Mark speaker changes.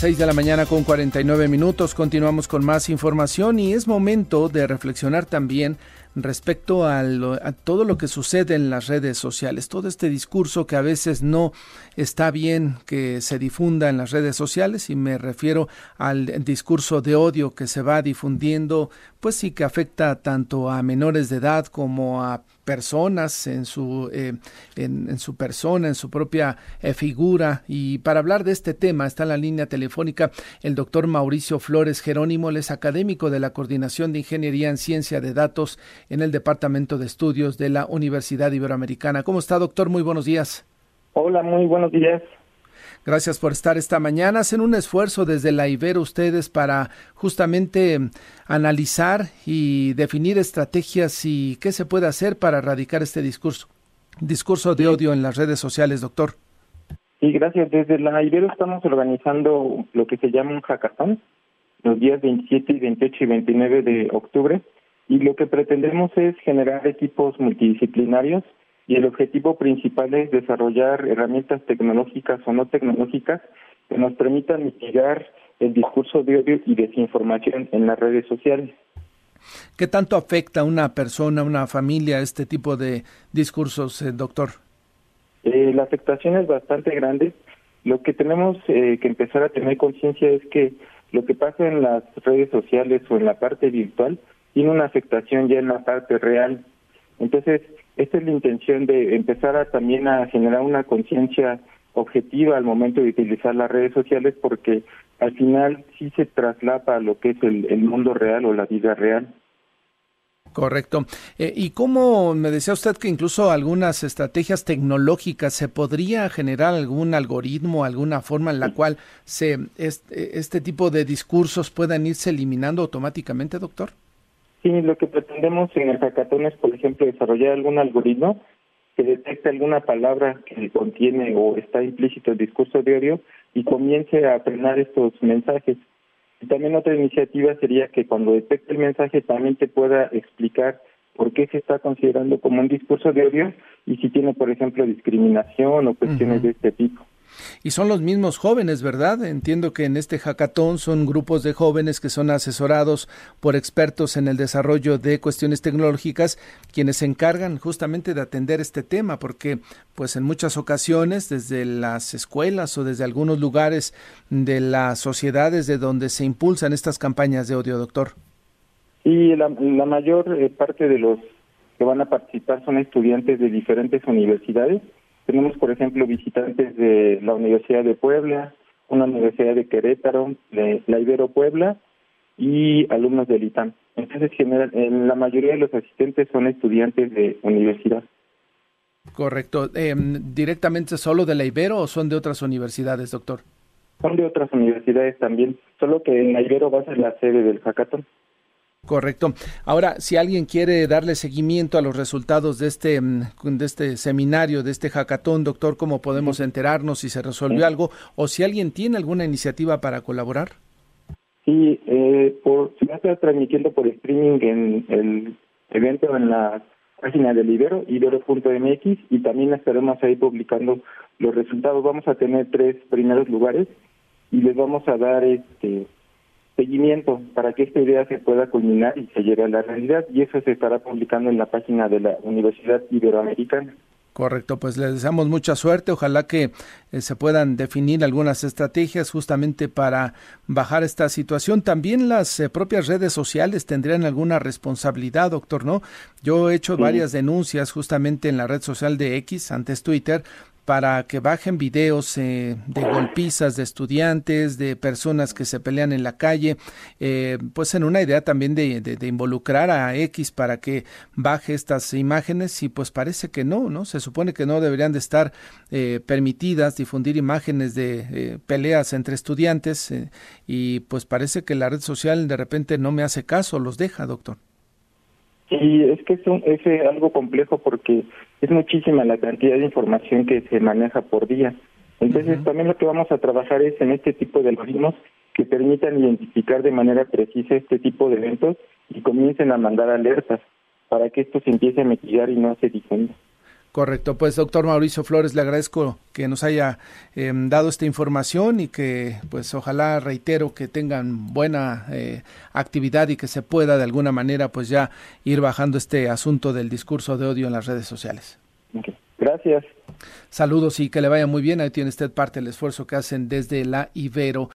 Speaker 1: 6 de la mañana con 49 minutos. Continuamos con más información y es momento de reflexionar también respecto a, todo lo que sucede en las redes sociales, todo este discurso que a veces no está bien que se difunda en las redes sociales y me refiero al discurso de odio que se va difundiendo, pues sí que afecta tanto a menores de edad como a personas en su eh, en, su persona en su propia eh, figura. Y para hablar de este tema está en la línea telefónica el doctor Mauricio Flores Jerónimo él es académico de la coordinación de ingeniería en ciencia de datos en el departamento de estudios de la Universidad Iberoamericana cómo está doctor muy buenos días
Speaker 2: hola muy buenos días
Speaker 1: Gracias por estar esta mañana. Hacen un esfuerzo desde la Ibero ustedes para justamente analizar y definir estrategias y qué se puede hacer para erradicar este discurso, discurso de odio en las redes sociales, doctor.
Speaker 2: Sí, gracias. Desde la Ibero estamos organizando lo que se llama un hackathon los días 27 y 28 y 29 de octubre y lo que pretendemos es generar equipos multidisciplinarios y el objetivo principal es desarrollar herramientas tecnológicas o no tecnológicas que nos permitan mitigar el discurso de odio y desinformación en las redes sociales.
Speaker 1: ¿Qué tanto afecta a una persona, a una familia, este tipo de discursos, eh, doctor?
Speaker 2: Eh, la afectación es bastante grande. Lo que tenemos eh, que empezar a tener conciencia es que lo que pasa en las redes sociales o en la parte virtual tiene una afectación ya en la parte real. Entonces, esta es la intención de empezar a, también a generar una conciencia objetiva al momento de utilizar las redes sociales porque al final sí se traslapa a lo que es el, mundo real o la vida real.
Speaker 1: Correcto. Eh, ¿Y cómo me decía usted que incluso algunas estrategias tecnológicas se podría generar algún algoritmo, alguna forma en la cual se este, este tipo de discursos puedan irse eliminando automáticamente, doctor?
Speaker 2: Sí, lo que pretendemos en el hackathon es, por ejemplo, desarrollar algún algoritmo que detecte alguna palabra que contiene o está implícito el discurso de odio y comience a frenar estos mensajes. Y también otra iniciativa sería que cuando detecte el mensaje también te pueda explicar por qué se está considerando como un discurso de odio y si tiene, por ejemplo, discriminación o cuestiones de este tipo.
Speaker 1: Y son los mismos jóvenes, ¿verdad? Entiendo que en este hackathon son grupos de jóvenes que son asesorados por expertos en el desarrollo de cuestiones tecnológicas, quienes se encargan justamente de atender este tema, porque pues en muchas ocasiones desde las escuelas o desde algunos lugares de las sociedades de donde se impulsan estas campañas de odio, doctor.
Speaker 2: Y la, la mayor eh, parte de los que van a participar son estudiantes de diferentes universidades tenemos, por ejemplo, visitantes de la Universidad de Puebla, una Universidad de Querétaro, de la Ibero Puebla y alumnos del ITAM. Entonces, general, en la mayoría de los asistentes son estudiantes de universidad.
Speaker 1: Correcto. Eh, ¿Directamente solo de la Ibero o son de otras universidades, doctor?
Speaker 2: Son de otras universidades también, solo que en la Ibero va a ser la sede del hackathon.
Speaker 1: Correcto. Ahora, si alguien quiere darle seguimiento a los resultados de este, mm, de este seminario, de este hackathon, doctor, ¿cómo podemos enterarnos si se resolvió algo o si alguien tiene alguna iniciativa para colaborar?
Speaker 2: Sí, eh, por, se va a estar transmitiendo por streaming en el evento en la página del Ibero, ibero.mx, y también estaremos ahí publicando los resultados. Vamos a tener tres primeros lugares y les vamos a dar este seguimiento para que esta idea se pueda culminar y se lleve a la realidad y eso se estará publicando en la página de la Universidad Iberoamericana.
Speaker 1: Correcto, pues les deseamos mucha suerte. Ojalá que eh, se puedan definir algunas estrategias justamente para bajar esta situación. También las eh, propias redes sociales tendrían alguna responsabilidad, doctor, ¿no? Yo he hecho varias denuncias justamente en la red social de X, antes Twitter, para que bajen videos eh, de golpizas de estudiantes, de personas que se pelean en la calle, eh, pues en una idea también de, de, involucrar a X para que baje estas imágenes y pues parece que no, ¿no? Se supone que no deberían de estar eh, permitidas difundir imágenes de peleas entre estudiantes y pues parece que la red social de repente no me hace caso, los deja, doctor.
Speaker 2: Sí, es que es, es algo complejo porque es muchísima la cantidad de información que se maneja por día. Entonces, también lo que vamos a trabajar es en este tipo de algoritmos que permitan identificar de manera precisa este tipo de eventos y comiencen a mandar alertas para que esto se empiece a mitigar y no se difunda.
Speaker 1: Correcto, pues doctor Mauricio Flores, le agradezco que nos haya em, dado esta información y que pues ojalá reitero que tengan buena eh, actividad y que se pueda de alguna manera pues ya ir bajando este asunto del discurso de odio en las redes sociales.
Speaker 2: Gracias.
Speaker 1: Saludos y que le vaya muy bien. Ahí tiene usted parte del esfuerzo que hacen desde la Ibero.